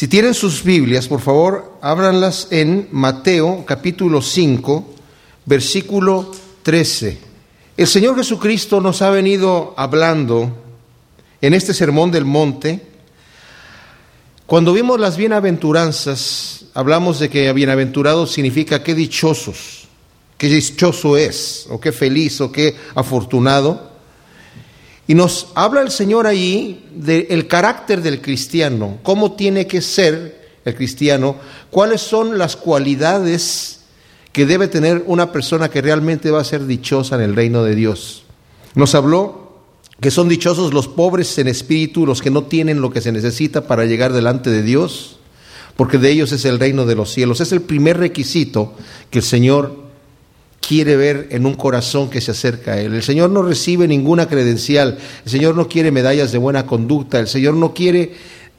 Si tienen sus Biblias, por favor, ábranlas en Mateo capítulo 5, versículo 13. El Señor Jesucristo nos ha venido hablando en este sermón del monte. Cuando vimos las bienaventuranzas, hablamos de que bienaventurado significa qué dichosos, qué dichoso es, o qué feliz, o qué afortunado. Y nos habla el Señor allí del carácter del cristiano, cómo tiene que ser el cristiano, cuáles son las cualidades que debe tener una persona que realmente va a ser dichosa en el reino de Dios. Nos habló que son dichosos los pobres en espíritu, los que no tienen lo que se necesita para llegar delante de Dios, porque de ellos es el reino de los cielos. Es el primer requisito que el Señor quiere ver en un corazón que se acerca a Él. El Señor no recibe ninguna credencial, el Señor no quiere medallas de buena conducta, el Señor no quiere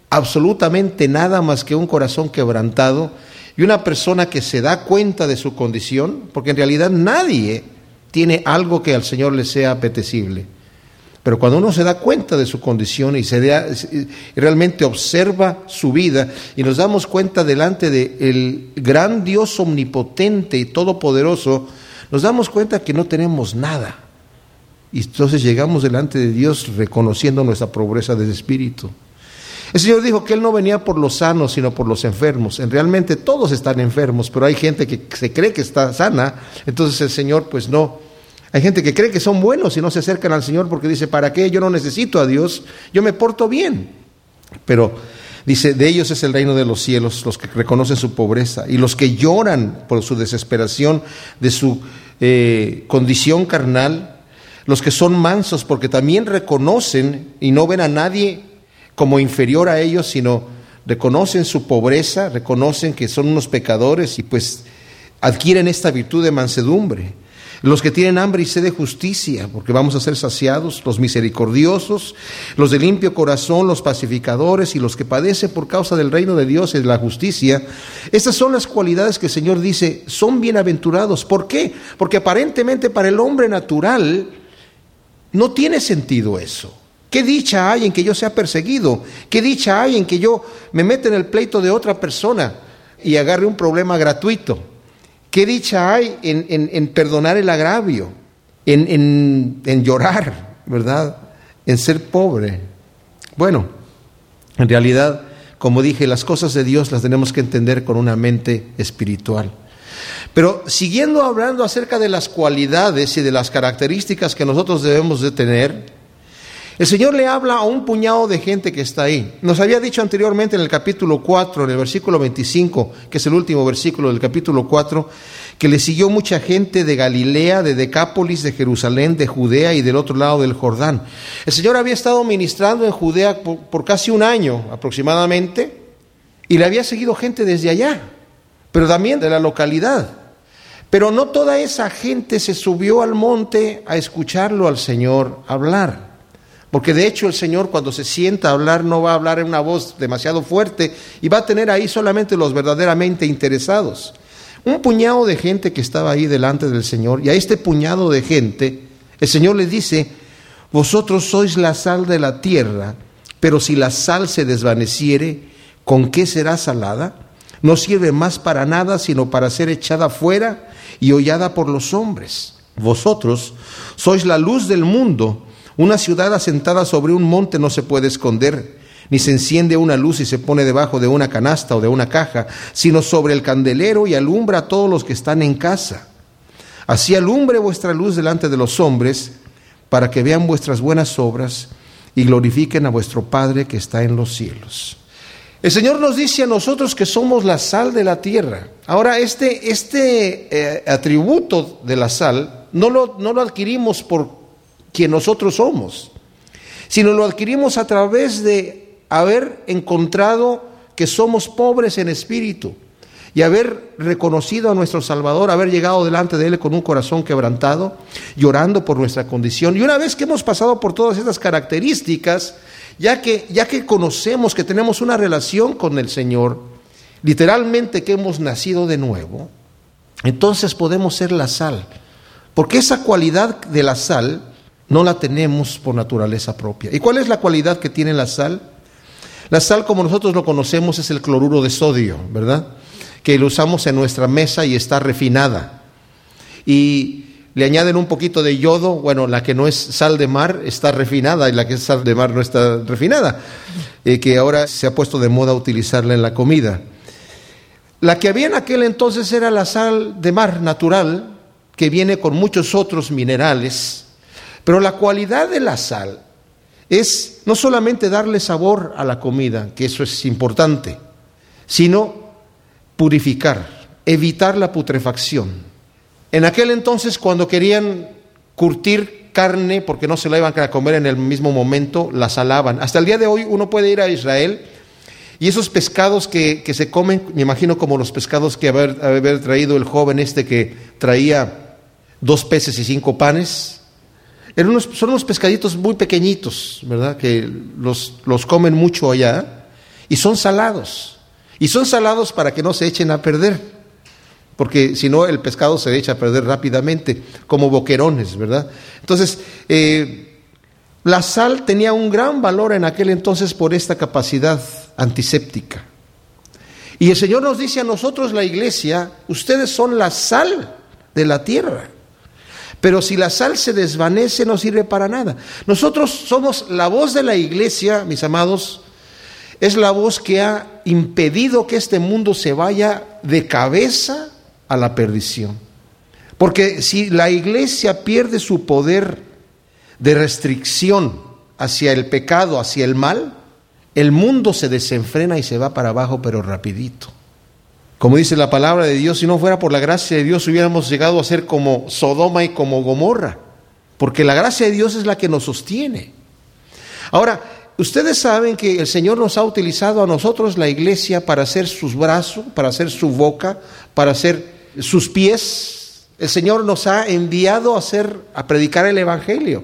absolutamente nada más que un corazón quebrantado y una persona que se da cuenta de su condición, porque en realidad nadie tiene algo que al Señor le sea apetecible. Pero cuando uno se da cuenta de su condición y se realmente observa su vida y nos damos cuenta delante del gran Dios omnipotente y todopoderoso, nos damos cuenta que no tenemos nada. Y entonces llegamos delante de Dios reconociendo nuestra pobreza de espíritu. El Señor dijo que Él no venía por los sanos, sino por los enfermos. En realmente todos están enfermos, pero hay gente que se cree que está sana, entonces el Señor pues no. Hay gente que cree que son buenos y no se acercan al Señor porque dice, ¿para qué? Yo no necesito a Dios, yo me porto bien. Pero dice, de ellos es el reino de los cielos, los que reconocen su pobreza y los que lloran por su desesperación de su eh, condición carnal, los que son mansos porque también reconocen y no ven a nadie como inferior a ellos, sino reconocen su pobreza, reconocen que son unos pecadores y pues adquieren esta virtud de mansedumbre. Los que tienen hambre y sed de justicia, porque vamos a ser saciados, los misericordiosos, los de limpio corazón, los pacificadores y los que padecen por causa del reino de Dios y de la justicia. Estas son las cualidades que el Señor dice son bienaventurados. ¿Por qué? Porque aparentemente para el hombre natural no tiene sentido eso. ¿Qué dicha hay en que yo sea perseguido? ¿Qué dicha hay en que yo me meta en el pleito de otra persona y agarre un problema gratuito? ¿Qué dicha hay en, perdonar el agravio? En, en llorar, ¿verdad? En ser pobre. Bueno, en realidad, como dije, las cosas de Dios las tenemos que entender con una mente espiritual. Pero siguiendo hablando acerca de las cualidades y de las características que nosotros debemos de tener, el Señor le habla a un puñado de gente que está ahí. Nos había dicho anteriormente en el capítulo 4, en el versículo 25, que es el último versículo del capítulo 4, que le siguió mucha gente de Galilea, de Decápolis, de Jerusalén, de Judea y del otro lado del Jordán. El Señor había estado ministrando en Judea por, por casi un año aproximadamente y le había seguido gente desde allá, pero también de la localidad. Pero no toda esa gente se subió al monte a escucharlo al Señor hablar. Porque de hecho el Señor cuando se sienta a hablar no va a hablar en una voz demasiado fuerte y va a tener ahí solamente los verdaderamente interesados. Un puñado de gente que estaba ahí delante del Señor y a este puñado de gente el Señor les dice, vosotros sois la sal de la tierra, pero si la sal se desvaneciere, ¿con qué será salada? No sirve más para nada sino para ser echada fuera y hollada por los hombres. Vosotros sois la luz del mundo. Una ciudad asentada sobre un monte no se puede esconder, ni se enciende una luz y se pone debajo de una canasta o de una caja, sino sobre el candelero y alumbra a todos los que están en casa. Así alumbre vuestra luz delante de los hombres, para que vean vuestras buenas obras y glorifiquen a vuestro Padre que está en los cielos. El Señor nos dice a nosotros que somos la sal de la tierra. Ahora, este, este eh, atributo de la sal no lo, no lo adquirimos por quien nosotros somos, sino lo adquirimos a través de haber encontrado que somos pobres en espíritu y haber reconocido a nuestro Salvador, haber llegado delante de Él con un corazón quebrantado, llorando por nuestra condición. Y una vez que hemos pasado por todas estas características, ya que, ya que conocemos que tenemos una relación con el Señor, literalmente que hemos nacido de nuevo, entonces podemos ser la sal. Porque esa cualidad de la sal no la tenemos por naturaleza propia. ¿Y cuál es la cualidad que tiene la sal? La sal, como nosotros lo conocemos, es el cloruro de sodio, ¿verdad? Que lo usamos en nuestra mesa y está refinada. Y le añaden un poquito de yodo, bueno, la que no es sal de mar está refinada y la que es sal de mar no está refinada, eh, que ahora se ha puesto de moda utilizarla en la comida. La que había en aquel entonces era la sal de mar natural, que viene con muchos otros minerales, pero la cualidad de la sal es no solamente darle sabor a la comida, que eso es importante, sino purificar, evitar la putrefacción. En aquel entonces, cuando querían curtir carne, porque no se la iban a comer en el mismo momento, la salaban. Hasta el día de hoy uno puede ir a Israel y esos pescados que, se comen, me imagino como los pescados que haber, haber traído el joven este que traía dos peces y cinco panes, eran unos, son unos pescaditos muy pequeñitos, ¿verdad? Que los, los comen mucho allá y son salados. Y son salados para que no se echen a perder porque si no el pescado se echa a perder rápidamente, como boquerones, ¿verdad? Entonces, eh, la sal tenía un gran valor en aquel entonces por esta capacidad antiséptica. Y el Señor nos dice a nosotros, la iglesia, ustedes son la sal de la tierra. Pero si la sal se desvanece no sirve para nada. Nosotros somos la voz de la iglesia, mis amados, es la voz que ha impedido que este mundo se vaya de cabeza a la perdición. Porque si la iglesia pierde su poder de restricción hacia el pecado, hacia el mal, el mundo se desenfrena y se va para abajo, pero rapidito. Como dice la palabra de Dios, si no fuera por la gracia de Dios hubiéramos llegado a ser como Sodoma y como Gomorra, porque la gracia de Dios es la que nos sostiene. Ahora, ustedes saben que el Señor nos ha utilizado a nosotros, la iglesia, para hacer sus brazos, para hacer su boca, para hacer sus pies, el Señor nos ha enviado a hacer, a predicar el Evangelio.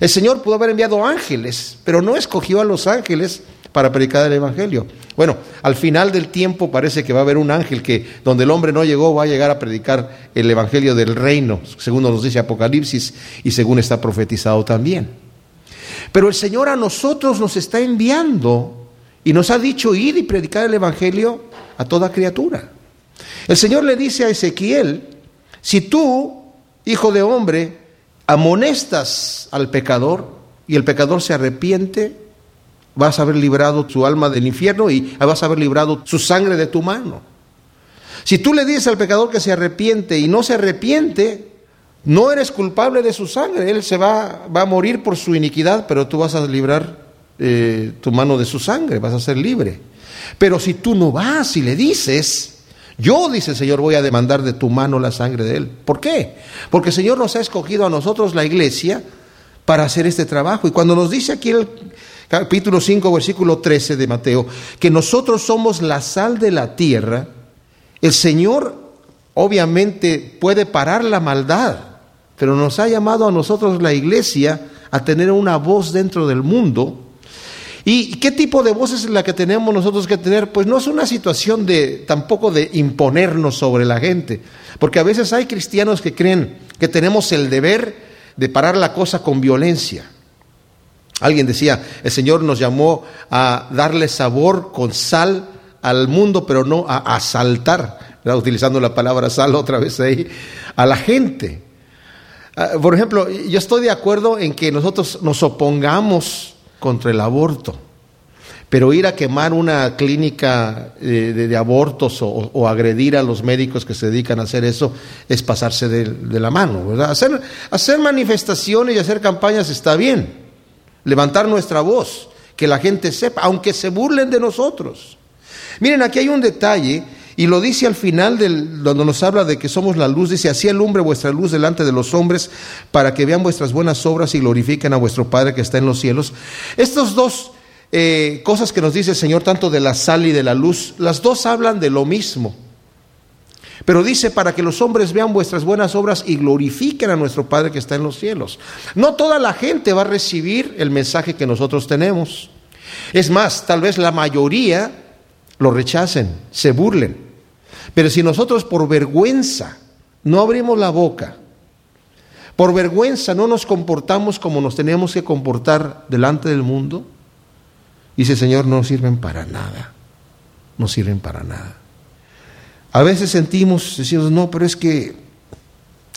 El Señor pudo haber enviado ángeles, pero no escogió a los ángeles para predicar el Evangelio. Bueno, al final del tiempo parece que va a haber un ángel que donde el hombre no llegó va a llegar a predicar el Evangelio del reino, según nos dice Apocalipsis y según está profetizado también. Pero el Señor a nosotros nos está enviando y nos ha dicho ir y predicar el Evangelio a toda criatura. El Señor le dice a Ezequiel, si tú, hijo de hombre, amonestas al pecador y el pecador se arrepiente, vas a haber librado tu alma del infierno y vas a haber librado su sangre de tu mano. Si tú le dices al pecador que se arrepiente y no se arrepiente, no eres culpable de su sangre, él se va, va a morir por su iniquidad, pero tú vas a librar eh, tu mano de su sangre, vas a ser libre. Pero si tú no vas y le dices, yo, dice el Señor, voy a demandar de tu mano la sangre de Él. ¿Por qué? Porque el Señor nos ha escogido a nosotros, la iglesia, para hacer este trabajo. Y cuando nos dice aquí el capítulo 5, versículo 13 de Mateo, que nosotros somos la sal de la tierra, el Señor obviamente puede parar la maldad, pero nos ha llamado a nosotros, la iglesia, a tener una voz dentro del mundo ¿Y qué tipo de voz es la que tenemos nosotros que tener? Pues no es una situación de tampoco de imponernos sobre la gente, porque a veces hay cristianos que creen que tenemos el deber de parar la cosa con violencia. Alguien decía, el Señor nos llamó a darle sabor con sal al mundo, pero no a asaltar, utilizando la palabra sal otra vez ahí, a la gente. Ah, por ejemplo, yo estoy de acuerdo en que nosotros nos opongamos contra el aborto. Pero ir a quemar una clínica eh, de, abortos o, agredir a los médicos que se dedican a hacer eso es pasarse de, la mano, hacer manifestaciones y hacer campañas está bien. Levantar nuestra voz, que la gente sepa, aunque se burlen de nosotros. Miren, aquí hay un detalle y lo dice al final del, donde nos habla de que somos la luz, dice, así alumbre vuestra luz delante de los hombres para que vean vuestras buenas obras y glorifiquen a vuestro Padre que está en los cielos. Estas dos eh, cosas que nos dice el Señor, tanto de la sal y de la luz, las dos hablan de lo mismo. Pero dice, para que los hombres vean vuestras buenas obras y glorifiquen a nuestro Padre que está en los cielos. No toda la gente va a recibir el mensaje que nosotros tenemos. Es más, tal vez la mayoría lo rechacen, se burlen. Pero si nosotros por vergüenza no abrimos la boca, por vergüenza no nos comportamos como nos tenemos que comportar delante del mundo, Dice, Señor, no sirven para nada. No sirven para nada. A veces sentimos, decimos, no, pero es que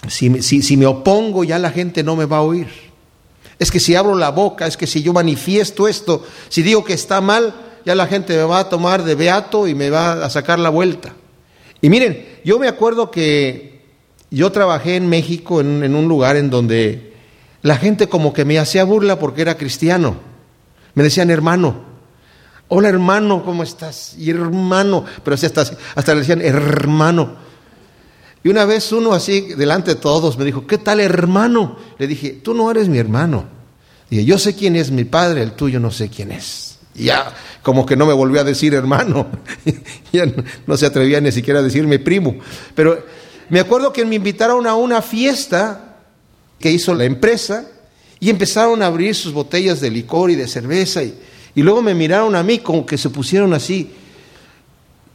si, si me opongo ya la gente no me va a oír. Es que si abro la boca, es que si yo manifiesto esto, si digo que está mal, ya la gente me va a tomar de beato y me va a sacar la vuelta. Y miren, yo me acuerdo que yo trabajé en México en, un lugar en donde la gente como que me hacía burla porque era cristiano. Me decían hermano. Hola hermano, ¿cómo estás? Y hermano, pero así hasta, le decían hermano. Y una vez uno así, delante de todos, me dijo, ¿qué tal hermano? Le dije, tú no eres mi hermano. Dije, yo sé quién es mi padre, el tuyo no sé quién es. Y ya, como que no me volvió a decir hermano. ya no, se atrevía ni siquiera a decirme primo. Pero me acuerdo que me invitaron a una fiesta que hizo la empresa y empezaron a abrir sus botellas de licor y de cerveza. Y, y luego me miraron a mí como que se pusieron así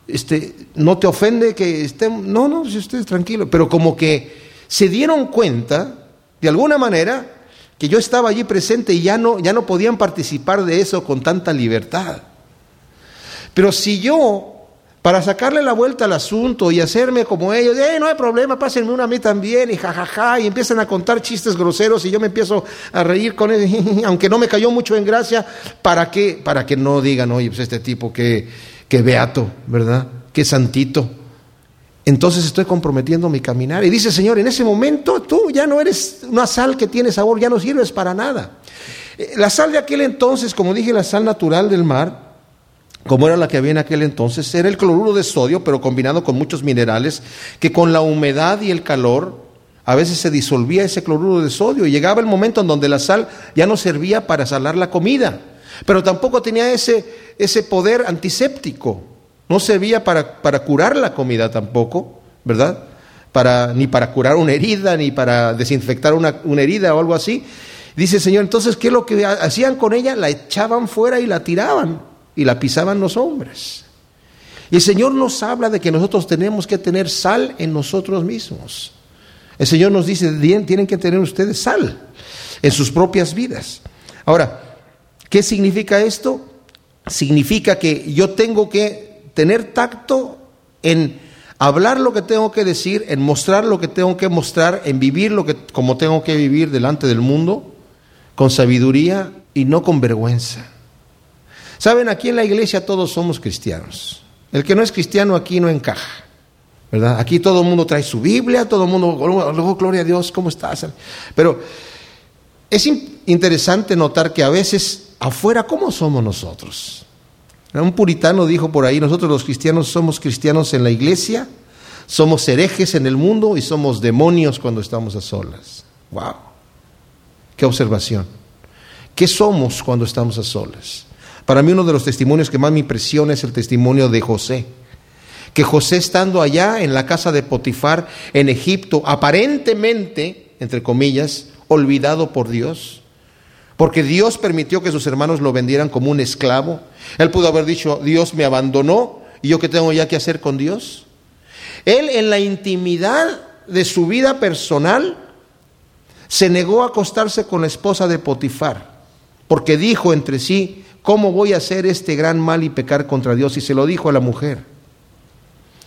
este, no te ofende que estemos, no, no, si usted es tranquilo, pero como que se dieron cuenta, de alguna manera, que yo estaba allí presente y ya no, ya no podían participar de eso con tanta libertad. Pero si yo, para sacarle la vuelta al asunto y hacerme como ellos, no hay problema, pásenme una a mí también, y jajaja, y empiezan a contar chistes groseros y yo me empiezo a reír con él, aunque no me cayó mucho en gracia, ¿para qué? Para que no digan, oye, pues este tipo que qué beato, ¿verdad? Qué santito. Entonces estoy comprometiendo mi caminar. Y dice, Señor, en ese momento tú ya no eres una sal que tiene sabor, ya no sirves para nada. Eh, la sal de aquel entonces, como dije, la sal natural del mar, como era la que había en aquel entonces, era el cloruro de sodio, pero combinado con muchos minerales, que con la humedad y el calor a veces se disolvía ese cloruro de sodio y llegaba el momento en donde la sal ya no servía para salar la comida. Pero tampoco tenía ese, ese poder antiséptico. No servía para, para curar la comida tampoco, ¿verdad? Para, ni para curar una herida, ni para desinfectar una, una herida o algo así. Dice el Señor, entonces, ¿qué es lo que hacían con ella? La echaban fuera y la tiraban y la pisaban los hombres. Y el Señor nos habla de que nosotros tenemos que tener sal en nosotros mismos. El Señor nos dice, tienen que tener ustedes sal en sus propias vidas. Ahora, ¿Qué significa esto? Significa que yo tengo que tener tacto en hablar lo que tengo que decir, en mostrar lo que tengo que mostrar, en vivir lo que como tengo que vivir delante del mundo, con sabiduría y no con vergüenza. Saben, aquí en la iglesia todos somos cristianos. El que no es cristiano aquí no encaja. ¿Verdad? Aquí todo el mundo trae su Biblia, todo el mundo, luego gloria a Dios, ¿cómo estás? Pero es interesante notar que a veces afuera, ¿cómo somos nosotros? Un puritano dijo por ahí, nosotros los cristianos somos cristianos en la iglesia, somos herejes en el mundo y somos demonios cuando estamos a solas. ¡Wow! ¡Qué observación! ¿Qué somos cuando estamos a solas? Para mí uno de los testimonios que más me impresiona es el testimonio de José. Que José estando allá en la casa de Potifar, en Egipto, aparentemente, entre comillas, olvidado por Dios, porque Dios permitió que sus hermanos lo vendieran como un esclavo. Él pudo haber dicho, Dios me abandonó y yo qué tengo ya que hacer con Dios. Él en la intimidad de su vida personal se negó a acostarse con la esposa de Potifar, porque dijo entre sí, ¿cómo voy a hacer este gran mal y pecar contra Dios? Y se lo dijo a la mujer.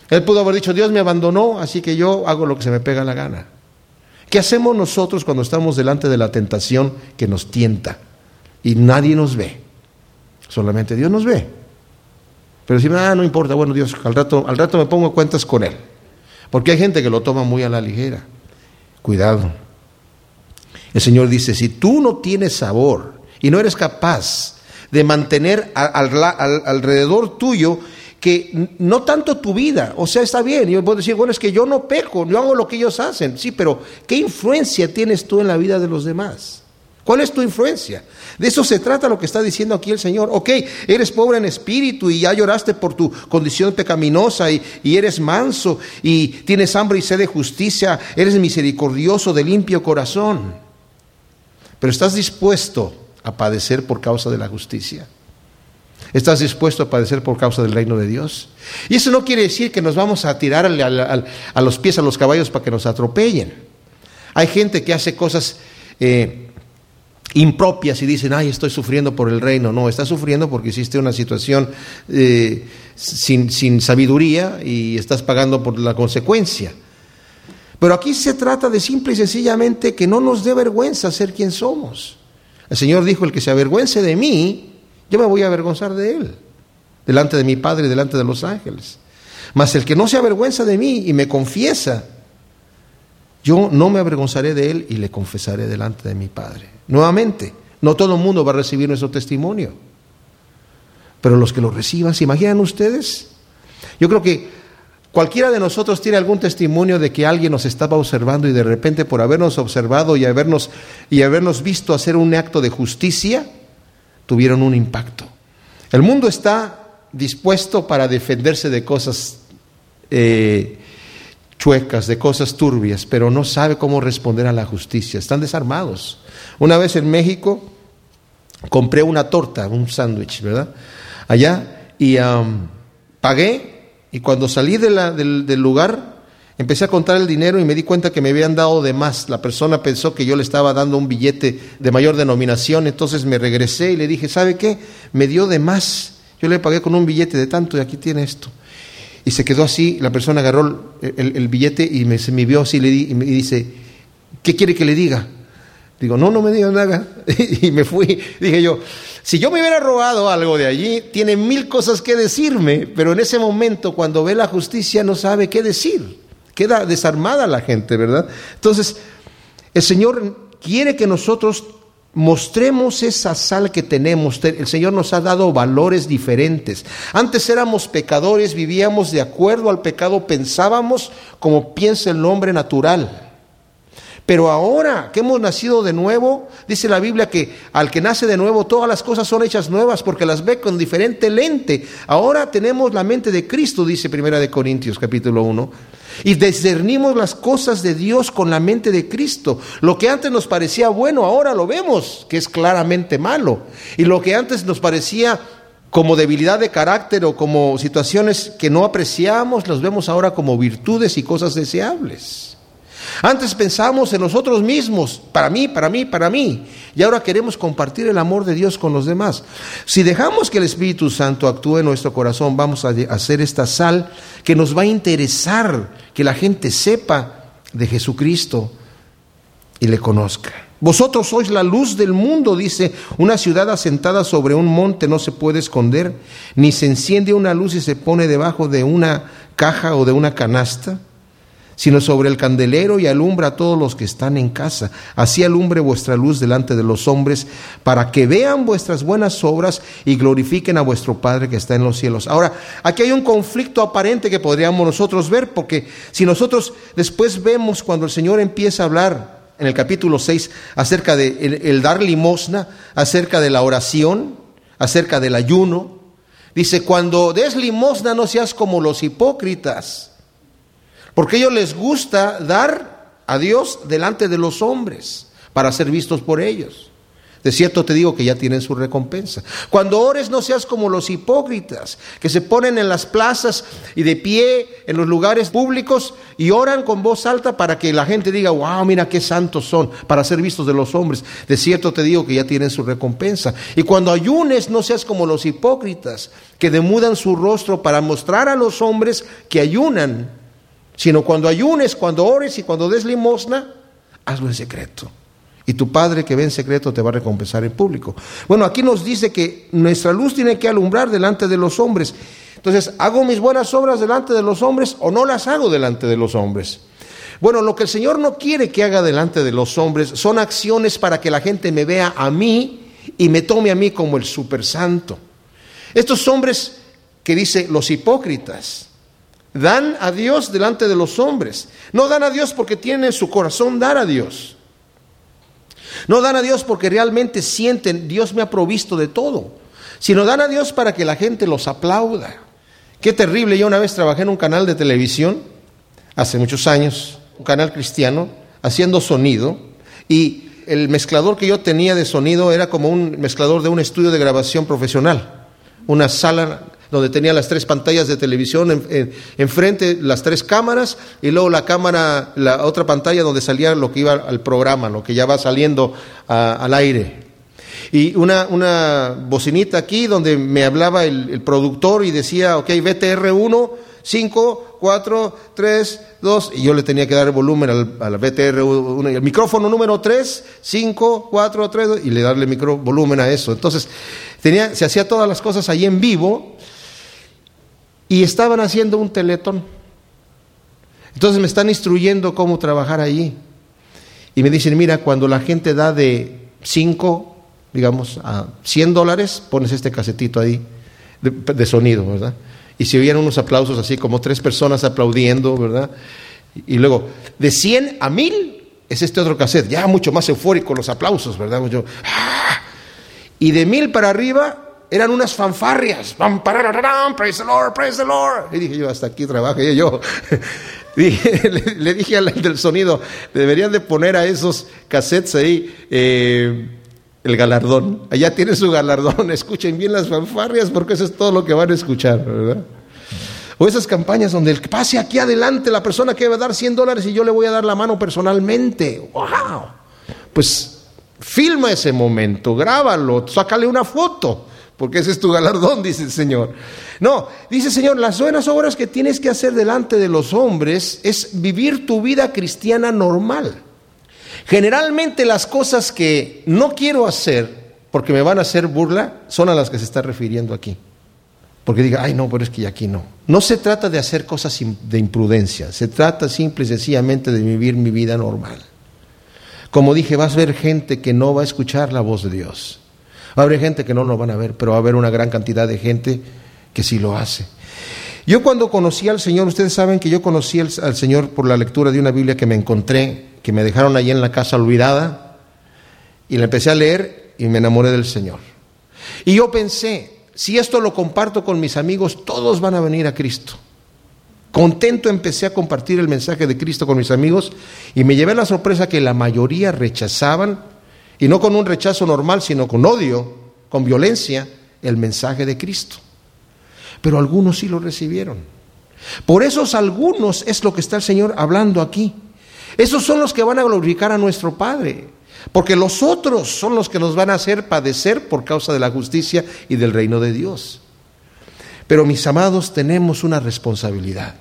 Él pudo haber dicho, Dios me abandonó, así que yo hago lo que se me pega la gana. ¿Qué hacemos nosotros cuando estamos delante de la tentación que nos tienta y nadie nos ve? Solamente Dios nos ve. Pero si ah, no importa, bueno, Dios, al rato, al rato me pongo cuentas con Él. Porque hay gente que lo toma muy a la ligera. Cuidado. El Señor dice, si tú no tienes sabor y no eres capaz de mantener alrededor tuyo que no tanto tu vida, o sea, está bien, yo puedo decir, bueno, es que yo no peco, yo hago lo que ellos hacen, sí, pero ¿qué influencia tienes tú en la vida de los demás? ¿Cuál es tu influencia? De eso se trata lo que está diciendo aquí el Señor. Ok, eres pobre en espíritu y ya lloraste por tu condición pecaminosa y, y, eres manso y tienes hambre y sed de justicia, eres misericordioso de limpio corazón. Pero estás dispuesto a padecer por causa de la justicia. ¿Estás dispuesto a padecer por causa del reino de Dios? Y eso no quiere decir que nos vamos a tirar a los pies a los caballos para que nos atropellen. Hay gente que hace cosas eh, impropias y dicen, ay, estoy sufriendo por el reino. No, estás sufriendo porque hiciste una situación eh, sin, sin sabiduría y estás pagando por la consecuencia. Pero aquí se trata de simple y sencillamente que no nos dé vergüenza ser quien somos. El Señor dijo, el que se avergüence de mí, yo me voy a avergonzar de él, delante de mi Padre y delante de los ángeles. Mas el que no se avergüenza de mí y me confiesa, yo no me avergonzaré de él y le confesaré delante de mi Padre. Nuevamente, no todo el mundo va a recibir nuestro testimonio, pero los que lo reciban, ¿se imaginan ustedes? Yo creo que Cualquiera de nosotros tiene algún testimonio de que alguien nos estaba observando y de repente por habernos observado y habernos, y habernos visto hacer un acto de justicia, tuvieron un impacto. El mundo está dispuesto para defenderse de cosas eh, chuecas, de cosas turbias, pero no sabe cómo responder a la justicia. Están desarmados. Una vez en México compré una torta, un sándwich, ¿verdad? Allá, y pagué y cuando salí del, lugar, empecé a contar el dinero y me di cuenta que me habían dado de más. La persona pensó que yo le estaba dando un billete de mayor denominación, entonces me regresé y le dije, ¿sabe qué? Me dio de más. Yo le pagué con un billete de tanto y aquí tiene esto. Y se quedó así, la persona agarró el, billete y me, vio así y me dice, ¿qué quiere que le diga? Digo, no, no me digas nada. y me fui. Dije yo, si yo me hubiera robado algo de allí, tiene mil cosas que decirme, pero en ese momento, cuando ve la justicia, no sabe qué decir. Queda desarmada la gente, ¿verdad? Entonces, el Señor quiere que nosotros mostremos esa sal que tenemos. El Señor nos ha dado valores diferentes. Antes éramos pecadores, vivíamos de acuerdo al pecado, pensábamos como piensa el hombre natural. Pero ahora que hemos nacido de nuevo, dice la Biblia que al que nace de nuevo todas las cosas son hechas nuevas porque las ve con diferente lente. Ahora tenemos la mente de Cristo, dice Primera de Corintios capítulo 1. Y discernimos las cosas de Dios con la mente de Cristo. Lo que antes nos parecía bueno, ahora lo vemos que es claramente malo. Y lo que antes nos parecía como debilidad de carácter o como situaciones que no apreciamos, los vemos ahora como virtudes y cosas deseables. Antes pensábamos en nosotros mismos, para mí, para mí, para mí, y ahora queremos compartir el amor de Dios con los demás. Si dejamos que el Espíritu Santo actúe en nuestro corazón, vamos a hacer esta sal que nos va a interesar que la gente sepa de Jesucristo y le conozca. Vosotros sois la luz del mundo, dice, una ciudad asentada sobre un monte no se puede esconder, ni se enciende una luz y se pone debajo de una caja o de una canasta sino sobre el candelero y alumbra a todos los que están en casa. Así alumbre vuestra luz delante de los hombres, para que vean vuestras buenas obras y glorifiquen a vuestro Padre que está en los cielos. Ahora, aquí hay un conflicto aparente que podríamos nosotros ver, porque si nosotros después vemos cuando el Señor empieza a hablar en el capítulo 6 acerca de el dar limosna, acerca de la oración, acerca del ayuno, dice, cuando des limosna no seas como los hipócritas porque a ellos les gusta dar a Dios delante de los hombres para ser vistos por ellos. De cierto te digo que ya tienen su recompensa. Cuando ores no seas como los hipócritas, que se ponen en las plazas y de pie en los lugares públicos y oran con voz alta para que la gente diga, wow, mira qué santos son, para ser vistos de los hombres. De cierto te digo que ya tienen su recompensa. Y cuando ayunes no seas como los hipócritas, que demudan su rostro para mostrar a los hombres que ayunan sino cuando ayunes, cuando ores y cuando des limosna, hazlo en secreto. Y tu Padre que ve en secreto te va a recompensar en público. Bueno, aquí nos dice que nuestra luz tiene que alumbrar delante de los hombres. Entonces, ¿hago mis buenas obras delante de los hombres o no las hago delante de los hombres? Bueno, lo que el Señor no quiere que haga delante de los hombres son acciones para que la gente me vea a mí y me tome a mí como el super santo. Estos hombres que dice los hipócritas, Dan a Dios delante de los hombres. No dan a Dios porque tienen en su corazón dar a Dios. No dan a Dios porque realmente sienten, Dios me ha provisto de todo. Sino dan a Dios para que la gente los aplauda. Qué terrible. Yo una vez trabajé en un canal de televisión, hace muchos años, un canal cristiano, haciendo sonido. Y el mezclador que yo tenía de sonido era como un mezclador de un estudio de grabación profesional. Una sala donde tenía las tres pantallas de televisión enfrente, las tres cámaras, y luego la cámara, la otra pantalla donde salía lo que iba al programa, lo que ya va saliendo al aire. y una, una bocinita aquí donde me hablaba el, productor y decía, ok, BTR1, 5, 4, 3, 2, y yo le tenía que dar el volumen al, al BTR1, el micrófono número 3, 5, 4, 3, 2, y le darle micro, volumen a eso. Entonces, tenía, se hacía todas las cosas ahí en vivo y estaban haciendo un teletón. Entonces me están instruyendo cómo trabajar allí. Y me dicen, mira, cuando la gente da de 5, digamos, a 100 dólares, pones este casetito ahí de, sonido, ¿verdad? Y se oían unos aplausos así, como tres personas aplaudiendo, ¿verdad? Y, luego, de 100 a 1000 es este otro cassette, ya mucho más eufórico los aplausos, ¿verdad? Yo, ¡ah! Y de 1000 para arriba eran unas fanfarrias. Praise the Lord, praise the Lord. Y dije yo, hasta aquí trabajé yo. le, dije al del sonido, deberían de poner a esos cassettes ahí eh, el galardón. Allá tiene su galardón, escuchen bien las fanfarrias porque eso es todo lo que van a escuchar. O esas campañas donde el pase aquí adelante la persona que va a dar 100 dólares y yo le voy a dar la mano personalmente. ¡Wow! Pues filma ese momento, grábalo, sácale una foto porque ese es tu galardón, dice el Señor. No, dice el Señor, las buenas obras que tienes que hacer delante de los hombres es vivir tu vida cristiana normal. Generalmente las cosas que no quiero hacer porque me van a hacer burla son a las que se está refiriendo aquí. Porque diga, ay no, pero es que aquí no. No se trata de hacer cosas de imprudencia, se trata simple y sencillamente de vivir mi vida normal. Como dije, vas a ver gente que no va a escuchar la voz de Dios. Va gente que no lo van a ver, pero va a haber una gran cantidad de gente que sí lo hace. Yo cuando conocí al Señor, ustedes saben que yo conocí al, Señor por la lectura de una Biblia que me encontré, que me dejaron allí en la casa olvidada, y la empecé a leer y me enamoré del Señor. Y yo pensé, si esto lo comparto con mis amigos, todos van a venir a Cristo. Contento empecé a compartir el mensaje de Cristo con mis amigos y me llevé la sorpresa que la mayoría rechazaban y no con un rechazo normal, sino con odio, con violencia, el mensaje de Cristo. Pero algunos sí lo recibieron. Por esos algunos es lo que está el Señor hablando aquí. Esos son los que van a glorificar a nuestro Padre. Porque los otros son los que nos van a hacer padecer por causa de la justicia y del reino de Dios. Pero mis amados, tenemos una responsabilidad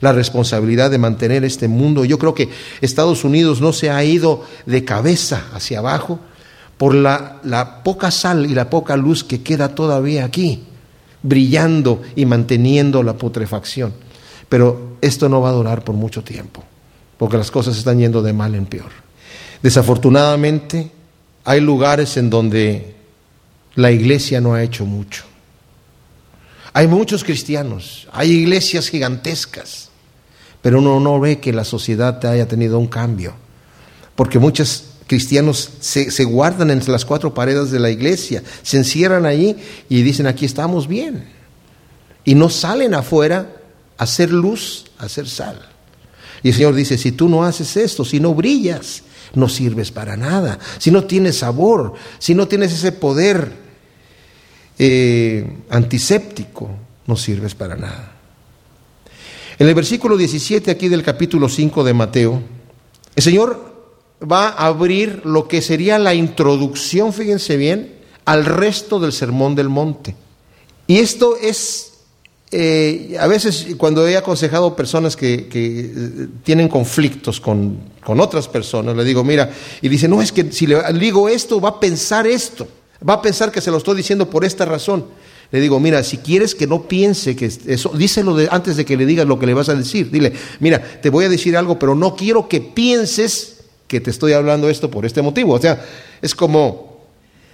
la responsabilidad de mantener este mundo. Yo creo que Estados Unidos no se ha ido de cabeza hacia abajo por la, la, poca sal y la poca luz que queda todavía aquí, brillando y manteniendo la putrefacción. Pero esto no va a durar por mucho tiempo, porque las cosas están yendo de mal en peor. Desafortunadamente, hay lugares en donde la iglesia no ha hecho mucho. Hay muchos cristianos, hay iglesias gigantescas, pero uno no ve que la sociedad haya tenido un cambio, porque muchos cristianos se, guardan entre las cuatro paredes de la iglesia, se encierran allí y dicen aquí estamos bien, y no salen afuera a hacer luz, a hacer sal. Y el Señor dice, si tú no haces esto, si no brillas, no sirves para nada, si no tienes sabor, si no tienes ese poder eh, antiséptico, no sirves para nada. En el versículo 17 aquí del capítulo 5 de Mateo, el Señor va a abrir lo que sería la introducción, fíjense bien, al resto del sermón del monte. Y esto es, eh, a veces cuando he aconsejado personas que, eh, tienen conflictos con, con, otras personas, le digo, mira, y dice, no, es que si le digo esto, va a pensar esto. Va a pensar que se lo estoy diciendo por esta razón. Le digo, mira, si quieres que no piense que eso, díselo antes de que le digas lo que le vas a decir. Dile, mira, te voy a decir algo, pero no quiero que pienses que te estoy hablando esto por este motivo. O sea, es como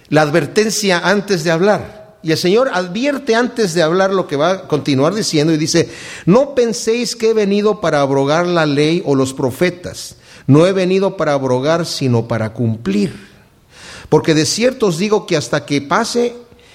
la advertencia antes de hablar. Y el Señor advierte antes de hablar lo que va a continuar diciendo y dice, no penséis que he venido para abrogar la ley o los profetas. No he venido para abrogar, sino para cumplir. Porque de cierto os digo que hasta que pase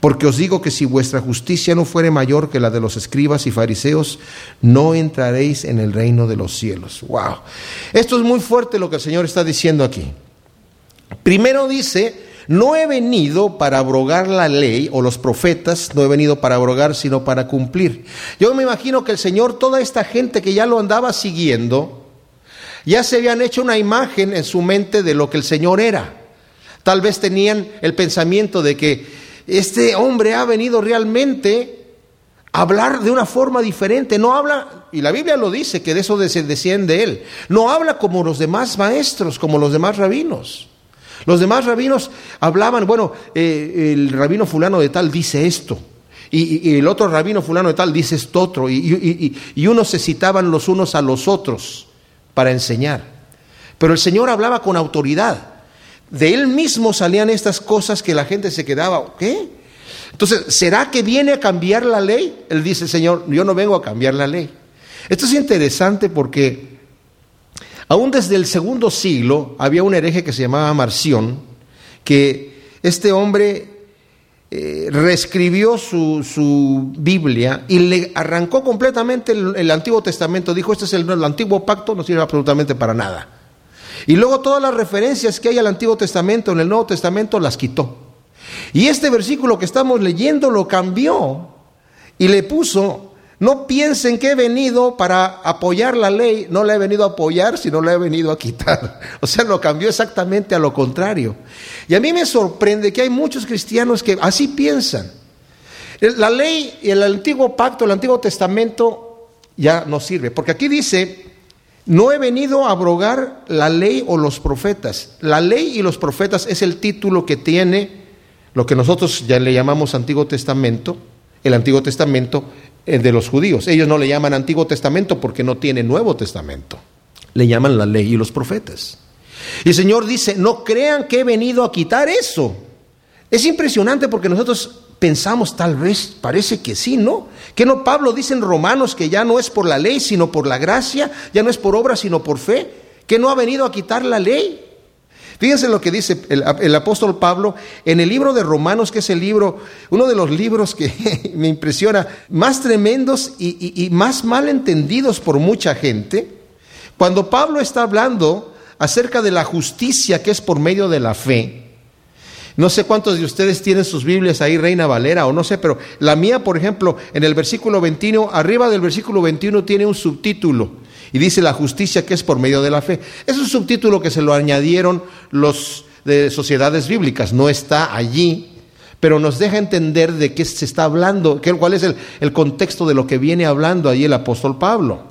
Porque os digo que si vuestra justicia no fuere mayor que la de los escribas y fariseos, no entraréis en el reino de los cielos. Wow. Esto es muy fuerte lo que el Señor está diciendo aquí. Primero dice, no he venido para abrogar la ley o los profetas, no he venido para abrogar, sino para cumplir. Yo me imagino que el Señor, toda esta gente que ya lo andaba siguiendo, ya se habían hecho una imagen en su mente de lo que el Señor era. Tal vez tenían el pensamiento de que este hombre ha venido realmente a hablar de una forma diferente. No habla, y la Biblia lo dice, que de eso decían de él. No habla como los demás maestros, como los demás rabinos. Los demás rabinos hablaban, bueno, eh, el rabino fulano de tal dice esto. Y, el otro rabino fulano de tal dice esto otro. Y, y unos se citaban los unos a los otros para enseñar. Pero el Señor hablaba con autoridad. De él mismo salían estas cosas que la gente se quedaba, ¿qué? Entonces, ¿será que viene a cambiar la ley? Él dice, Señor, yo no vengo a cambiar la ley. Esto es interesante porque aún desde el segundo siglo había un hereje que se llamaba Marción, que este hombre eh, reescribió su, Biblia y le arrancó completamente el, Antiguo Testamento. Dijo, este es el, el, Antiguo Pacto, no sirve absolutamente para nada. Y luego todas las referencias que hay al Antiguo Testamento, en el Nuevo Testamento, las quitó. Y este versículo que estamos leyendo lo cambió y le puso no piensen que he venido para apoyar la ley, no la he venido a apoyar, sino la he venido a quitar. O sea, lo cambió exactamente a lo contrario. Y a mí me sorprende que hay muchos cristianos que así piensan. La ley y el antiguo pacto, el antiguo testamento ya no sirve, porque aquí dice, no he venido a abrogar la ley o los profetas. La ley y los profetas es el título que tiene lo que nosotros ya le llamamos Antiguo Testamento, el Antiguo Testamento eh, de los judíos. Ellos no le llaman Antiguo Testamento porque no tiene Nuevo Testamento. Le llaman la ley y los profetas. Y el Señor dice, no crean que he venido a quitar eso. Es impresionante porque nosotros pensamos tal vez, parece que sí, ¿no? Que no Pablo dice en Romanos que ya no es por la ley, sino por la gracia, ya no es por obra, sino por fe, que no ha venido a quitar la ley. Fíjense lo que dice el, apóstol Pablo en el libro de Romanos, que es el libro, uno de los libros que me impresiona, más tremendos y, y más mal entendidos por mucha gente. Cuando Pablo está hablando acerca de la justicia que es por medio de la fe, no sé cuántos de ustedes tienen sus Biblias ahí, Reina Valera, o no sé, pero la mía, por ejemplo, en el versículo 21, arriba del versículo 21 tiene un subtítulo y dice la justicia que es por medio de la fe. Es un subtítulo que se lo añadieron los de sociedades bíblicas, no está allí, pero nos deja entender de qué se está hablando, cuál es el, el contexto de lo que viene hablando allí el apóstol Pablo.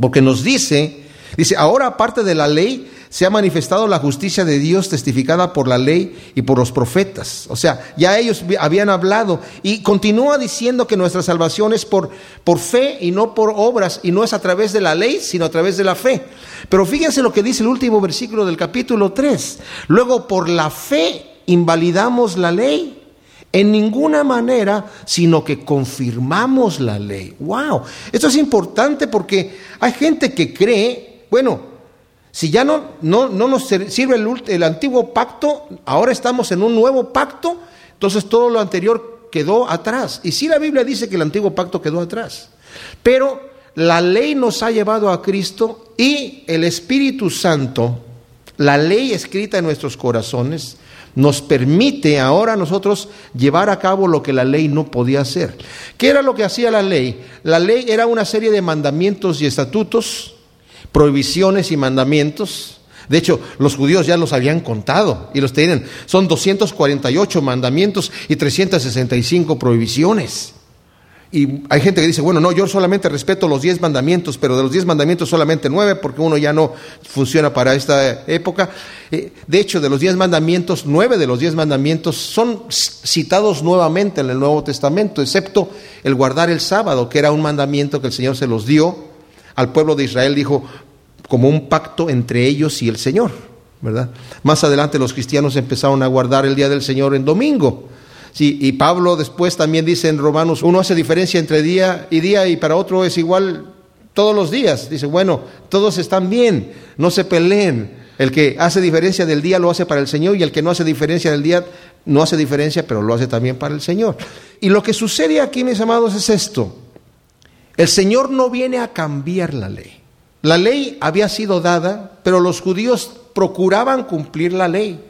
Porque nos dice, dice, ahora aparte de la ley, se ha manifestado la justicia de Dios testificada por la ley y por los profetas. O sea, ya ellos habían hablado y continúa diciendo que nuestra salvación es por, por fe y no por obras y no es a través de la ley, sino a través de la fe. Pero fíjense lo que dice el último versículo del capítulo 3. Luego, por la fe invalidamos la ley. En ninguna manera, sino que confirmamos la ley. ¡Wow! Esto es importante porque hay gente que cree, bueno, si ya no, no, no nos sirve el, el, antiguo pacto, ahora estamos en un nuevo pacto, entonces todo lo anterior quedó atrás. Y sí la Biblia dice que el antiguo pacto quedó atrás. Pero la ley nos ha llevado a Cristo y el Espíritu Santo, la ley escrita en nuestros corazones, nos permite ahora nosotros llevar a cabo lo que la ley no podía hacer. ¿Qué era lo que hacía la ley? La ley era una serie de mandamientos y estatutos prohibiciones y mandamientos. De hecho, los judíos ya los habían contado y los tienen. Son 248 mandamientos y 365 prohibiciones. Y hay gente que dice, bueno, no, yo solamente respeto los 10 mandamientos, pero de los 10 mandamientos solamente 9, porque uno ya no funciona para esta época. Eh, de hecho, de los 10 mandamientos, 9 de los 10 mandamientos son citados nuevamente en el Nuevo Testamento, excepto el guardar el sábado, que era un mandamiento que el Señor se los dio al pueblo de Israel, dijo, como un pacto entre ellos y el Señor, ¿verdad? Más adelante los cristianos empezaron a guardar el día del Señor en domingo. Sí, y Pablo después también dice en Romanos, uno hace diferencia entre día y día y para otro es igual todos los días. Dice, bueno, todos están bien, no se peleen. El que hace diferencia del día lo hace para el Señor y el que no hace diferencia del día no hace diferencia, pero lo hace también para el Señor. Y lo que sucede aquí, mis amados, es esto. El Señor no viene a cambiar la ley. La ley había sido dada, pero los judíos procuraban cumplir la ley.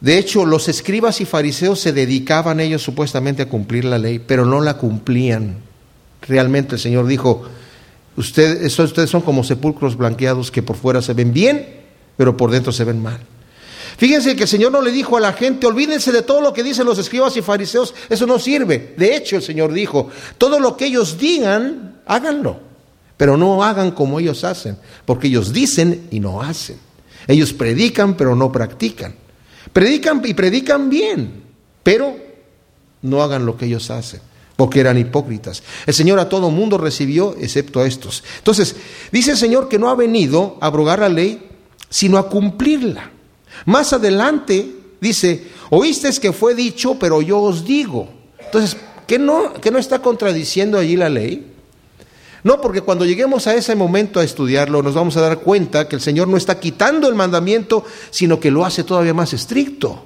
De hecho, los escribas y fariseos se dedicaban ellos supuestamente a cumplir la ley, pero no la cumplían. Realmente el Señor dijo, ustedes, son como sepulcros blanqueados que por fuera se ven bien, pero por dentro se ven mal. Fíjense que el Señor no le dijo a la gente, olvídense de todo lo que dicen los escribas y fariseos, eso no sirve. De hecho, el Señor dijo, todo lo que ellos digan, háganlo, pero no hagan como ellos hacen, porque ellos dicen y no hacen. Ellos predican, pero no practican. Predican y predican bien, pero no hagan lo que ellos hacen, porque eran hipócritas. El Señor a todo mundo recibió, excepto a estos. Entonces, dice el Señor que no ha venido a abrogar la ley, sino a cumplirla. Más adelante dice, oíste que fue dicho, pero yo os digo. Entonces, ¿qué no, qué no está contradiciendo allí la ley? No, porque cuando lleguemos a ese momento a estudiarlo, nos vamos a dar cuenta que el Señor no está quitando el mandamiento, sino que lo hace todavía más estricto,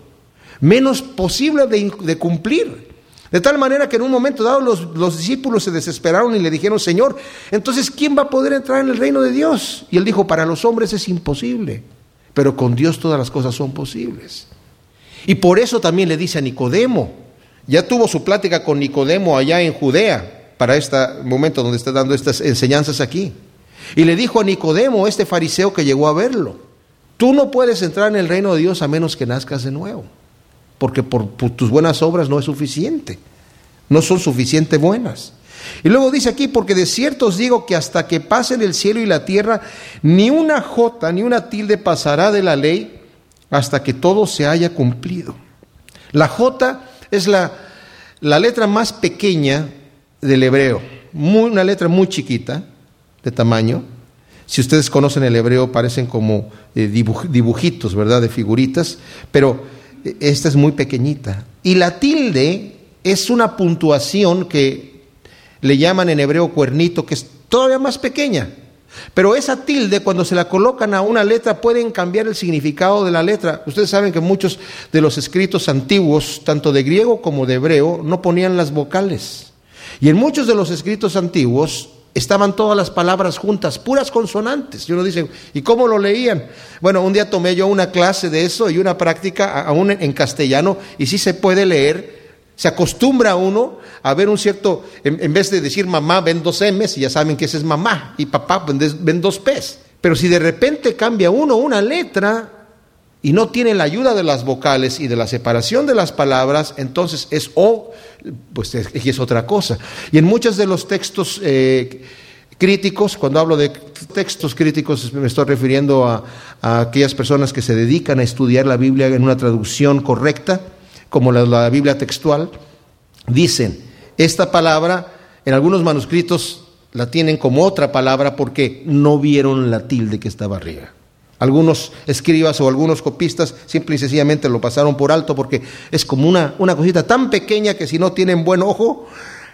menos posible de, cumplir. De tal manera que en un momento dado los, discípulos se desesperaron y le dijeron, Señor, entonces ¿quién va a poder entrar en el reino de Dios? Y él dijo, para los hombres es imposible pero con Dios todas las cosas son posibles. Y por eso también le dice a Nicodemo, ya tuvo su plática con Nicodemo allá en Judea, para este momento donde está dando estas enseñanzas aquí. Y le dijo a Nicodemo, este fariseo que llegó a verlo, tú no puedes entrar en el reino de Dios a menos que nazcas de nuevo, porque por, tus buenas obras no es suficiente, no son suficientemente buenas. Y luego dice aquí, porque de cierto os digo que hasta que pasen el cielo y la tierra, ni una jota ni una tilde pasará de la ley hasta que todo se haya cumplido. La jota es la, la letra más pequeña del hebreo, muy, una letra muy chiquita de tamaño. Si ustedes conocen el hebreo, parecen como eh, dibujitos, ¿verdad? De figuritas, pero eh, esta es muy pequeñita. Y la tilde es una puntuación que le llaman en hebreo cuernito, que es todavía más pequeña. Pero esa tilde, cuando se la colocan a una letra, pueden cambiar el significado de la letra. Ustedes saben que muchos de los escritos antiguos, tanto de griego como de hebreo, no ponían las vocales. Y en muchos de los escritos antiguos estaban todas las palabras juntas, puras consonantes. Y uno dice, ¿y cómo lo leían? Bueno, un día tomé yo una clase de eso y una práctica aún en castellano, y sí se puede leer se acostumbra uno a ver un cierto, en, vez de decir mamá, ven dos M's y ya saben que ese es mamá, y papá, ven dos P's. Pero si de repente cambia uno una letra y no tiene la ayuda de las vocales y de la separación de las palabras, entonces es O, pues es, otra cosa. Y en muchos de los textos eh, críticos, cuando hablo de textos críticos me estoy refiriendo a, a aquellas personas que se dedican a estudiar la Biblia en una traducción correcta, como la, Biblia textual, dicen, esta palabra en algunos manuscritos la tienen como otra palabra porque no vieron la tilde que estaba arriba. Algunos escribas o algunos copistas simple y sencillamente lo pasaron por alto porque es como una, una cosita tan pequeña que si no tienen buen ojo,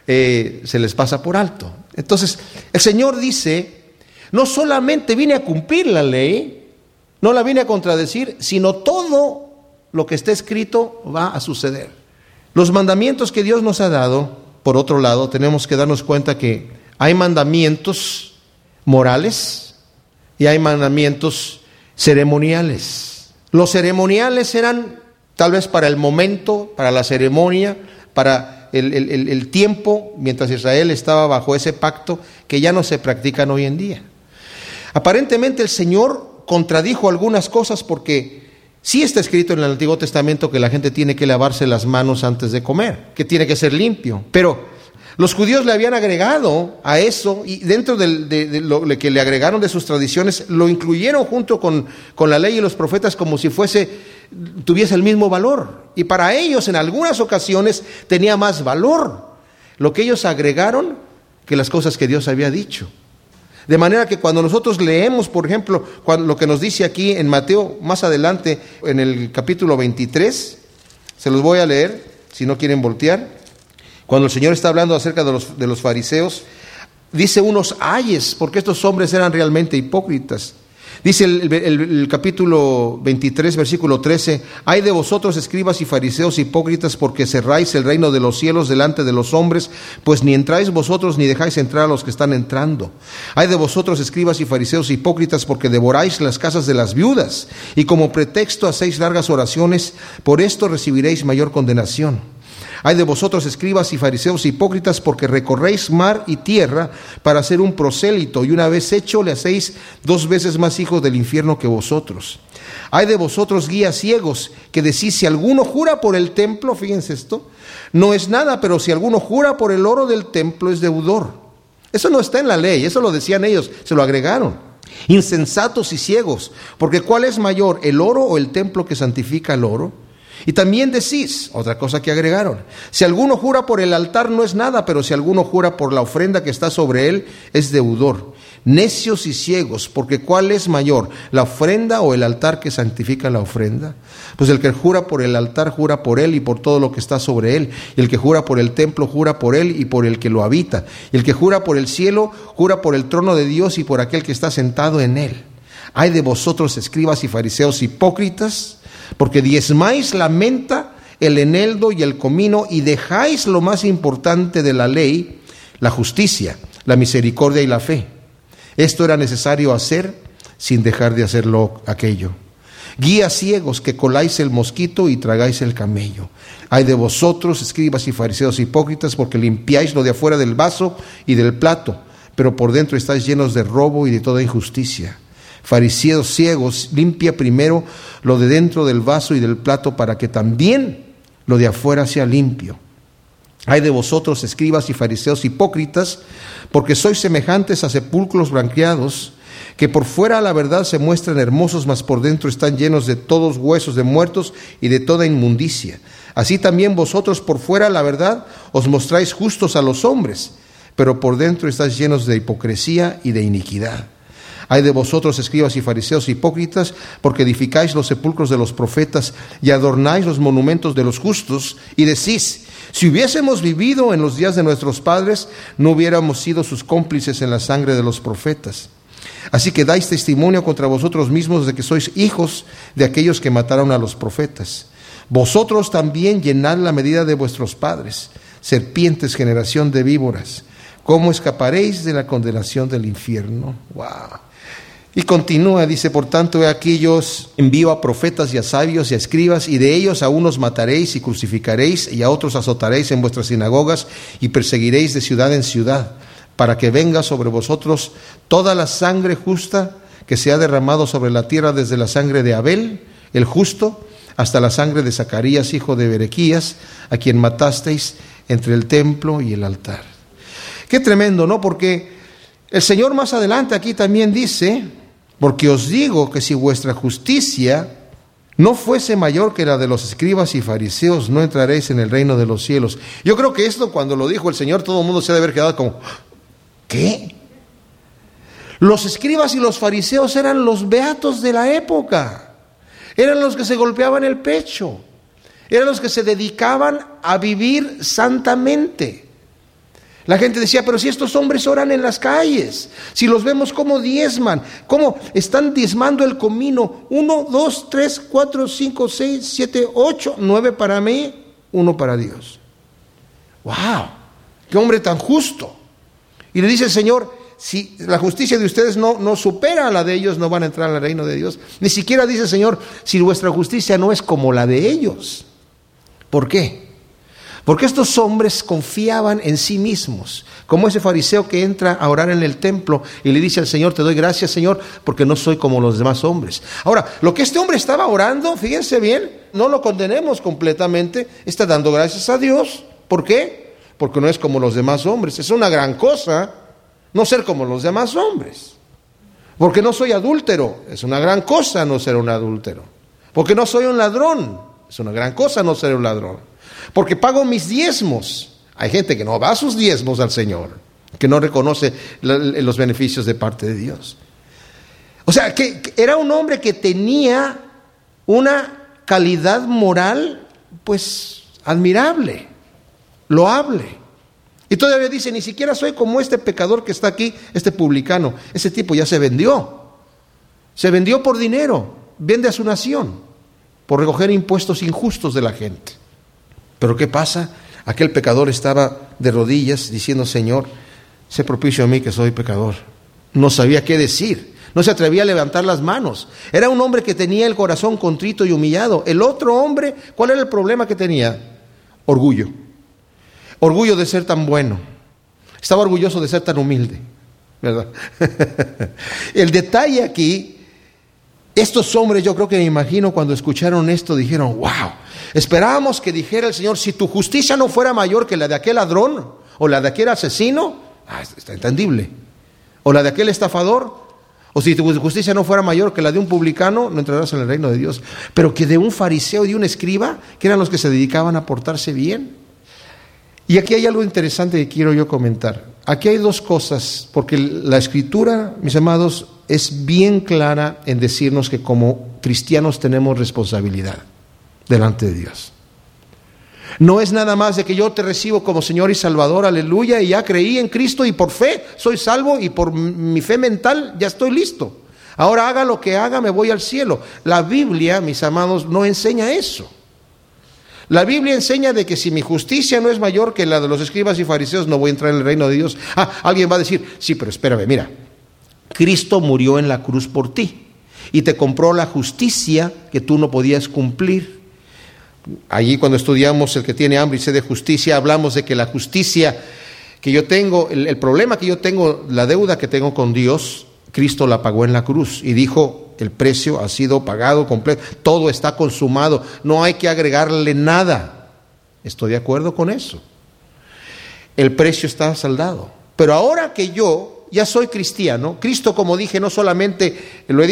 eh, se les pasa por alto. Entonces, el Señor dice, no solamente vine a cumplir la ley, no la vine a contradecir, sino todo lo que está escrito va a suceder. Los mandamientos que Dios nos ha dado, por otro lado, tenemos que darnos cuenta que hay mandamientos morales y hay mandamientos ceremoniales. Los ceremoniales eran tal vez para el momento, para la ceremonia, para el, el, tiempo, mientras Israel estaba bajo ese pacto, que ya no se practican hoy en día. Aparentemente el Señor contradijo algunas cosas porque Sí está escrito en el Antiguo Testamento que la gente tiene que lavarse las manos antes de comer, que tiene que ser limpio. Pero los judíos le habían agregado a eso y dentro de, lo que le agregaron de sus tradiciones, lo incluyeron junto con, con la ley y los profetas como si fuese, tuviese el mismo valor. Y para ellos en algunas ocasiones tenía más valor lo que ellos agregaron que las cosas que Dios había dicho. De manera que cuando nosotros leemos, por ejemplo, lo que nos dice aquí en Mateo, más adelante, en el capítulo 23, se los voy a leer, si no quieren voltear, cuando el Señor está hablando acerca de los, de los fariseos, dice unos ayes, porque estos hombres eran realmente hipócritas. Dice el, capítulo 23, versículo 13, hay de vosotros escribas y fariseos hipócritas porque cerráis el reino de los cielos delante de los hombres, pues ni entráis vosotros ni dejáis entrar a los que están entrando. Hay de vosotros escribas y fariseos hipócritas porque devoráis las casas de las viudas y como pretexto hacéis largas oraciones, por esto recibiréis mayor condenación. Hay de vosotros escribas y fariseos hipócritas porque recorréis mar y tierra para hacer un prosélito y una vez hecho le hacéis dos veces más hijos del infierno que vosotros. Hay de vosotros guías ciegos que decís si alguno jura por el templo, fíjense esto, no es nada, pero si alguno jura por el oro del templo es deudor. Eso no está en la ley, eso lo decían ellos, se lo agregaron. Insensatos y ciegos, porque ¿cuál es mayor, el oro o el templo que santifica el oro? Y también decís, otra cosa que agregaron, si alguno jura por el altar no es nada, pero si alguno jura por la ofrenda que está sobre él, es deudor. Necios y ciegos, porque ¿cuál es mayor, la ofrenda o el altar que santifica la ofrenda? Pues el que jura por el altar jura por él y por todo lo que está sobre él. Y el que jura por el templo jura por él y por el que lo habita. Y el que jura por el cielo jura por el trono de Dios y por aquel que está sentado en él. Hay de vosotros escribas y fariseos hipócritas, porque diezmáis la menta, el eneldo y el comino y dejáis lo más importante de la ley, la justicia, la misericordia y la fe. Esto era necesario hacer sin dejar de hacerlo aquello. Guías ciegos que coláis el mosquito y tragáis el camello. Hay de vosotros, escribas y fariseos hipócritas, porque limpiáis lo de afuera del vaso y del plato, pero por dentro estáis llenos de robo y de toda injusticia. Fariseos ciegos, limpia primero lo de dentro del vaso y del plato para que también lo de afuera sea limpio. Hay de vosotros, escribas y fariseos hipócritas, porque sois semejantes a sepulcros blanqueados, que por fuera la verdad se muestran hermosos, mas por dentro están llenos de todos huesos de muertos y de toda inmundicia. Así también vosotros por fuera la verdad os mostráis justos a los hombres, pero por dentro estáis llenos de hipocresía y de iniquidad. Hay de vosotros, escribas y fariseos hipócritas, porque edificáis los sepulcros de los profetas y adornáis los monumentos de los justos, y decís, si hubiésemos vivido en los días de nuestros padres, no hubiéramos sido sus cómplices en la sangre de los profetas. Así que dais testimonio contra vosotros mismos de que sois hijos de aquellos que mataron a los profetas. Vosotros también llenad la medida de vuestros padres, serpientes, generación de víboras. ¿Cómo escaparéis de la condenación del infierno? Wow. Y continúa, dice, por tanto, he aquí yo envío a profetas y a sabios y a escribas, y de ellos a unos mataréis y crucificaréis, y a otros azotaréis en vuestras sinagogas, y perseguiréis de ciudad en ciudad, para que venga sobre vosotros toda la sangre justa que se ha derramado sobre la tierra desde la sangre de Abel, el justo, hasta la sangre de Zacarías, hijo de Berequías, a quien matasteis entre el templo y el altar. Qué tremendo, ¿no? Porque el Señor más adelante aquí también dice, porque os digo que si vuestra justicia no fuese mayor que la de los escribas y fariseos, no entraréis en el reino de los cielos. Yo creo que esto cuando lo dijo el Señor, todo el mundo se ha de haber quedado como, ¿qué? Los escribas y los fariseos eran los beatos de la época, eran los que se golpeaban el pecho, eran los que se dedicaban a vivir santamente. La gente decía, pero si estos hombres oran en las calles, si los vemos como diezman, cómo están diezmando el comino, uno, dos, tres, cuatro, cinco, seis, siete, ocho, nueve para mí, uno para Dios. ¡Wow! ¡Qué hombre tan justo! Y le dice el Señor, si la justicia de ustedes no, no supera a la de ellos, no van a entrar al reino de Dios. Ni siquiera dice el Señor, si vuestra justicia no es como la de ellos. ¿Por qué? Porque estos hombres confiaban en sí mismos, como ese fariseo que entra a orar en el templo y le dice al Señor, te doy gracias Señor, porque no soy como los demás hombres. Ahora, lo que este hombre estaba orando, fíjense bien, no lo condenemos completamente, está dando gracias a Dios. ¿Por qué? Porque no es como los demás hombres. Es una gran cosa no ser como los demás hombres. Porque no soy adúltero, es una gran cosa no ser un adúltero. Porque no soy un ladrón, es una gran cosa no ser un ladrón porque pago mis diezmos. Hay gente que no va a sus diezmos al Señor, que no reconoce los beneficios de parte de Dios. O sea, que era un hombre que tenía una calidad moral, pues, admirable, loable. Y todavía dice, ni siquiera soy como este pecador que está aquí, este publicano. Ese tipo ya se vendió. Se vendió por dinero, vende a su nación, por recoger impuestos injustos de la gente. Pero ¿qué pasa? Aquel pecador estaba de rodillas diciendo, Señor, sé propicio a mí que soy pecador. No sabía qué decir, no se atrevía a levantar las manos. Era un hombre que tenía el corazón contrito y humillado. El otro hombre, ¿cuál era el problema que tenía? Orgullo. Orgullo de ser tan bueno. Estaba orgulloso de ser tan humilde. el detalle aquí, estos hombres yo creo que me imagino cuando escucharon esto dijeron, wow, esperábamos que dijera el Señor, si tu justicia no fuera mayor que la de aquel ladrón o la de aquel asesino, ah, está entendible, o la de aquel estafador, o si tu justicia no fuera mayor que la de un publicano, no entrarás en el reino de Dios. Pero que de un fariseo y de un escriba, que eran los que se dedicaban a portarse bien. Y aquí hay algo interesante que quiero yo comentar. Aquí hay dos cosas, porque la escritura, mis amados, es bien clara en decirnos que como cristianos tenemos responsabilidad delante de Dios. No es nada más de que yo te recibo como Señor y Salvador, aleluya, y ya creí en Cristo y por fe soy salvo y por mi fe mental ya estoy listo. Ahora haga lo que haga, me voy al cielo. La Biblia, mis amados, no enseña eso. La Biblia enseña de que si mi justicia no es mayor que la de los escribas y fariseos, no voy a entrar en el reino de Dios. Ah, alguien va a decir, sí, pero espérame, mira, Cristo murió en la cruz por ti y te compró la justicia que tú no podías cumplir. Allí cuando estudiamos el que tiene hambre y sed de justicia, hablamos de que la justicia que yo tengo, el, problema que yo tengo, la deuda que tengo con Dios, Cristo la pagó en la cruz y dijo, el precio ha sido pagado completo, todo está consumado, no hay que agregarle nada. Estoy de acuerdo con eso. El precio está saldado. Pero ahora que yo ya soy cristiano. Cristo, como dije, no solamente, lo he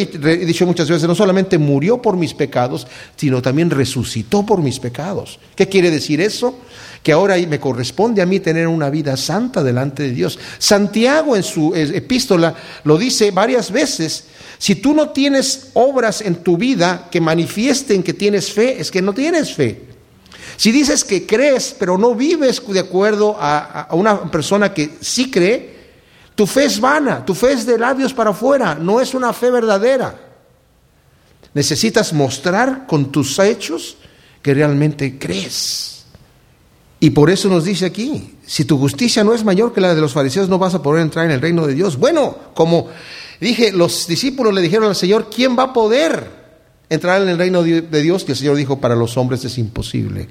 dicho muchas veces, no solamente murió por mis pecados, sino también resucitó por mis pecados. ¿Qué quiere decir eso? Que ahora me corresponde a mí tener una vida santa delante de Dios. Santiago en su epístola lo dice varias veces. Si tú no tienes obras en tu vida que manifiesten que tienes fe, es que no tienes fe. Si dices que crees, pero no vives de acuerdo a, a una persona que sí cree, tu fe es vana, tu fe es de labios para afuera, no es una fe verdadera. Necesitas mostrar con tus hechos que realmente crees. Y por eso nos dice aquí, si tu justicia no es mayor que la de los fariseos, no vas a poder entrar en el reino de Dios. Bueno, como dije, los discípulos le dijeron al Señor, ¿quién va a poder entrar en el reino de Dios? Y el Señor dijo, para los hombres es imposible,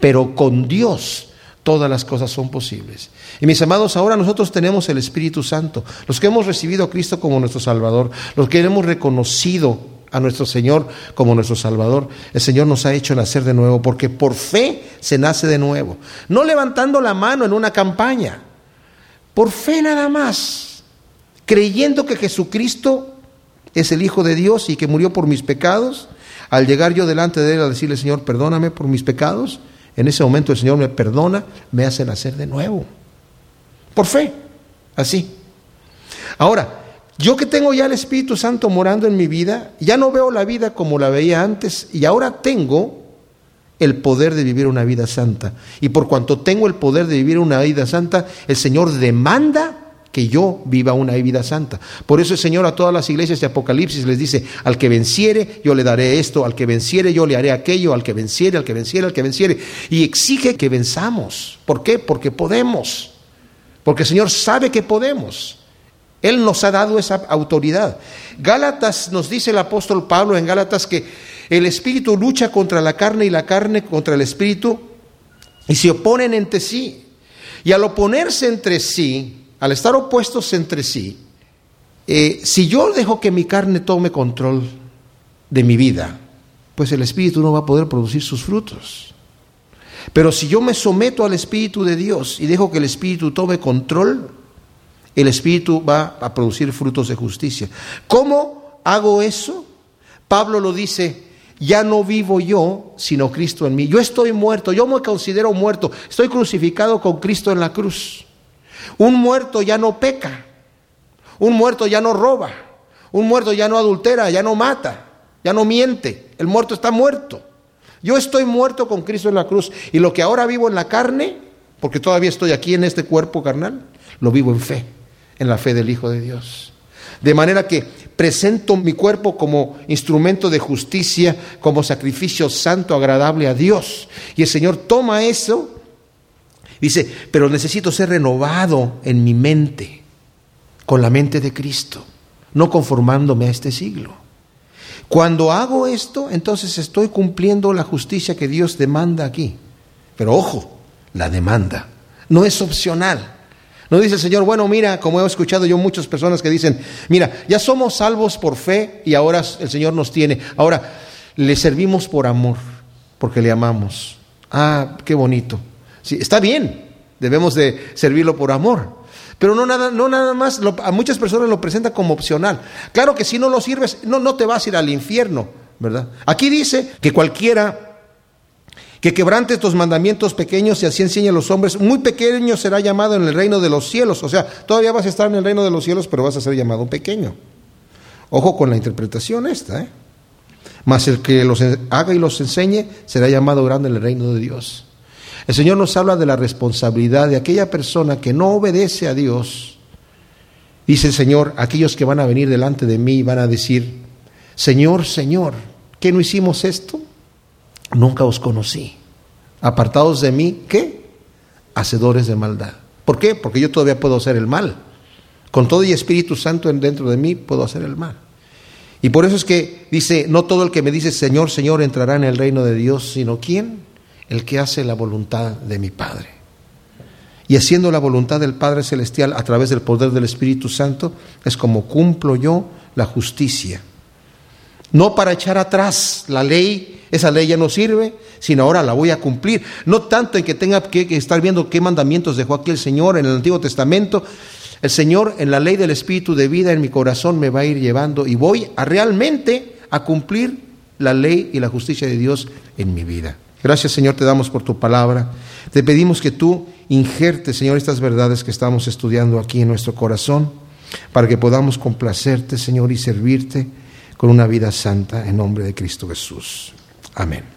pero con Dios todas las cosas son posibles. Y mis amados, ahora nosotros tenemos el Espíritu Santo, los que hemos recibido a Cristo como nuestro Salvador, los que hemos reconocido a nuestro Señor como nuestro Salvador, el Señor nos ha hecho nacer de nuevo, porque por fe se nace de nuevo, no levantando la mano en una campaña, por fe nada más, creyendo que Jesucristo es el Hijo de Dios y que murió por mis pecados, al llegar yo delante de Él a decirle, Señor, perdóname por mis pecados, en ese momento el Señor me perdona, me hace nacer de nuevo. Por fe, así. Ahora, yo que tengo ya el Espíritu Santo morando en mi vida, ya no veo la vida como la veía antes y ahora tengo el poder de vivir una vida santa. Y por cuanto tengo el poder de vivir una vida santa, el Señor demanda que yo viva una vida santa. Por eso el Señor a todas las iglesias de Apocalipsis les dice, al que venciere, yo le daré esto, al que venciere, yo le haré aquello, al que venciere, al que venciere, al que venciere. Y exige que venzamos. ¿Por qué? Porque podemos. Porque el Señor sabe que podemos. Él nos ha dado esa autoridad. Gálatas nos dice el apóstol Pablo en Gálatas que el espíritu lucha contra la carne y la carne contra el espíritu y se oponen entre sí. Y al oponerse entre sí, al estar opuestos entre sí, eh, si yo dejo que mi carne tome control de mi vida, pues el Espíritu no va a poder producir sus frutos. Pero si yo me someto al Espíritu de Dios y dejo que el Espíritu tome control, el Espíritu va a producir frutos de justicia. ¿Cómo hago eso? Pablo lo dice, ya no vivo yo, sino Cristo en mí. Yo estoy muerto, yo me considero muerto, estoy crucificado con Cristo en la cruz. Un muerto ya no peca, un muerto ya no roba, un muerto ya no adultera, ya no mata, ya no miente, el muerto está muerto. Yo estoy muerto con Cristo en la cruz y lo que ahora vivo en la carne, porque todavía estoy aquí en este cuerpo carnal, lo vivo en fe, en la fe del Hijo de Dios. De manera que presento mi cuerpo como instrumento de justicia, como sacrificio santo, agradable a Dios. Y el Señor toma eso, dice, pero necesito ser renovado en mi mente, con la mente de Cristo, no conformándome a este siglo. Cuando hago esto, entonces estoy cumpliendo la justicia que Dios demanda aquí. Pero ojo, la demanda. No es opcional. No dice el Señor, bueno, mira, como he escuchado yo muchas personas que dicen, mira, ya somos salvos por fe y ahora el Señor nos tiene. Ahora, le servimos por amor, porque le amamos. Ah, qué bonito. Está bien, debemos de servirlo por amor. Pero no nada, no nada más, a muchas personas lo presentan como opcional. Claro que si no lo sirves, no, no te vas a ir al infierno, ¿verdad? Aquí dice que cualquiera que quebrante estos mandamientos pequeños y así enseña a los hombres, muy pequeño será llamado en el reino de los cielos. O sea, todavía vas a estar en el reino de los cielos, pero vas a ser llamado pequeño. Ojo con la interpretación esta, ¿eh? Mas el que los haga y los enseñe será llamado grande en el reino de Dios. El Señor nos habla de la responsabilidad de aquella persona que no obedece a Dios. Dice el Señor, aquellos que van a venir delante de mí van a decir, Señor, Señor, ¿qué no hicimos esto? nunca os conocí. Apartados de mí, ¿qué? Hacedores de maldad. ¿Por qué? Porque yo todavía puedo hacer el mal. Con todo y Espíritu Santo dentro de mí puedo hacer el mal. Y por eso es que dice, no todo el que me dice Señor, Señor entrará en el reino de Dios, sino quién? El que hace la voluntad de mi Padre. Y haciendo la voluntad del Padre Celestial a través del poder del Espíritu Santo, es como cumplo yo la justicia. No para echar atrás la ley esa ley ya no sirve, sino ahora la voy a cumplir. No tanto en que tenga que, estar viendo qué mandamientos dejó aquí el Señor en el Antiguo Testamento. El Señor en la ley del Espíritu de vida en mi corazón me va a ir llevando y voy a realmente a cumplir la ley y la justicia de Dios en mi vida. Gracias Señor, te damos por tu palabra. Te pedimos que tú injertes, Señor, estas verdades que estamos estudiando aquí en nuestro corazón, para que podamos complacerte, Señor, y servirte con una vida santa en nombre de Cristo Jesús. Amén.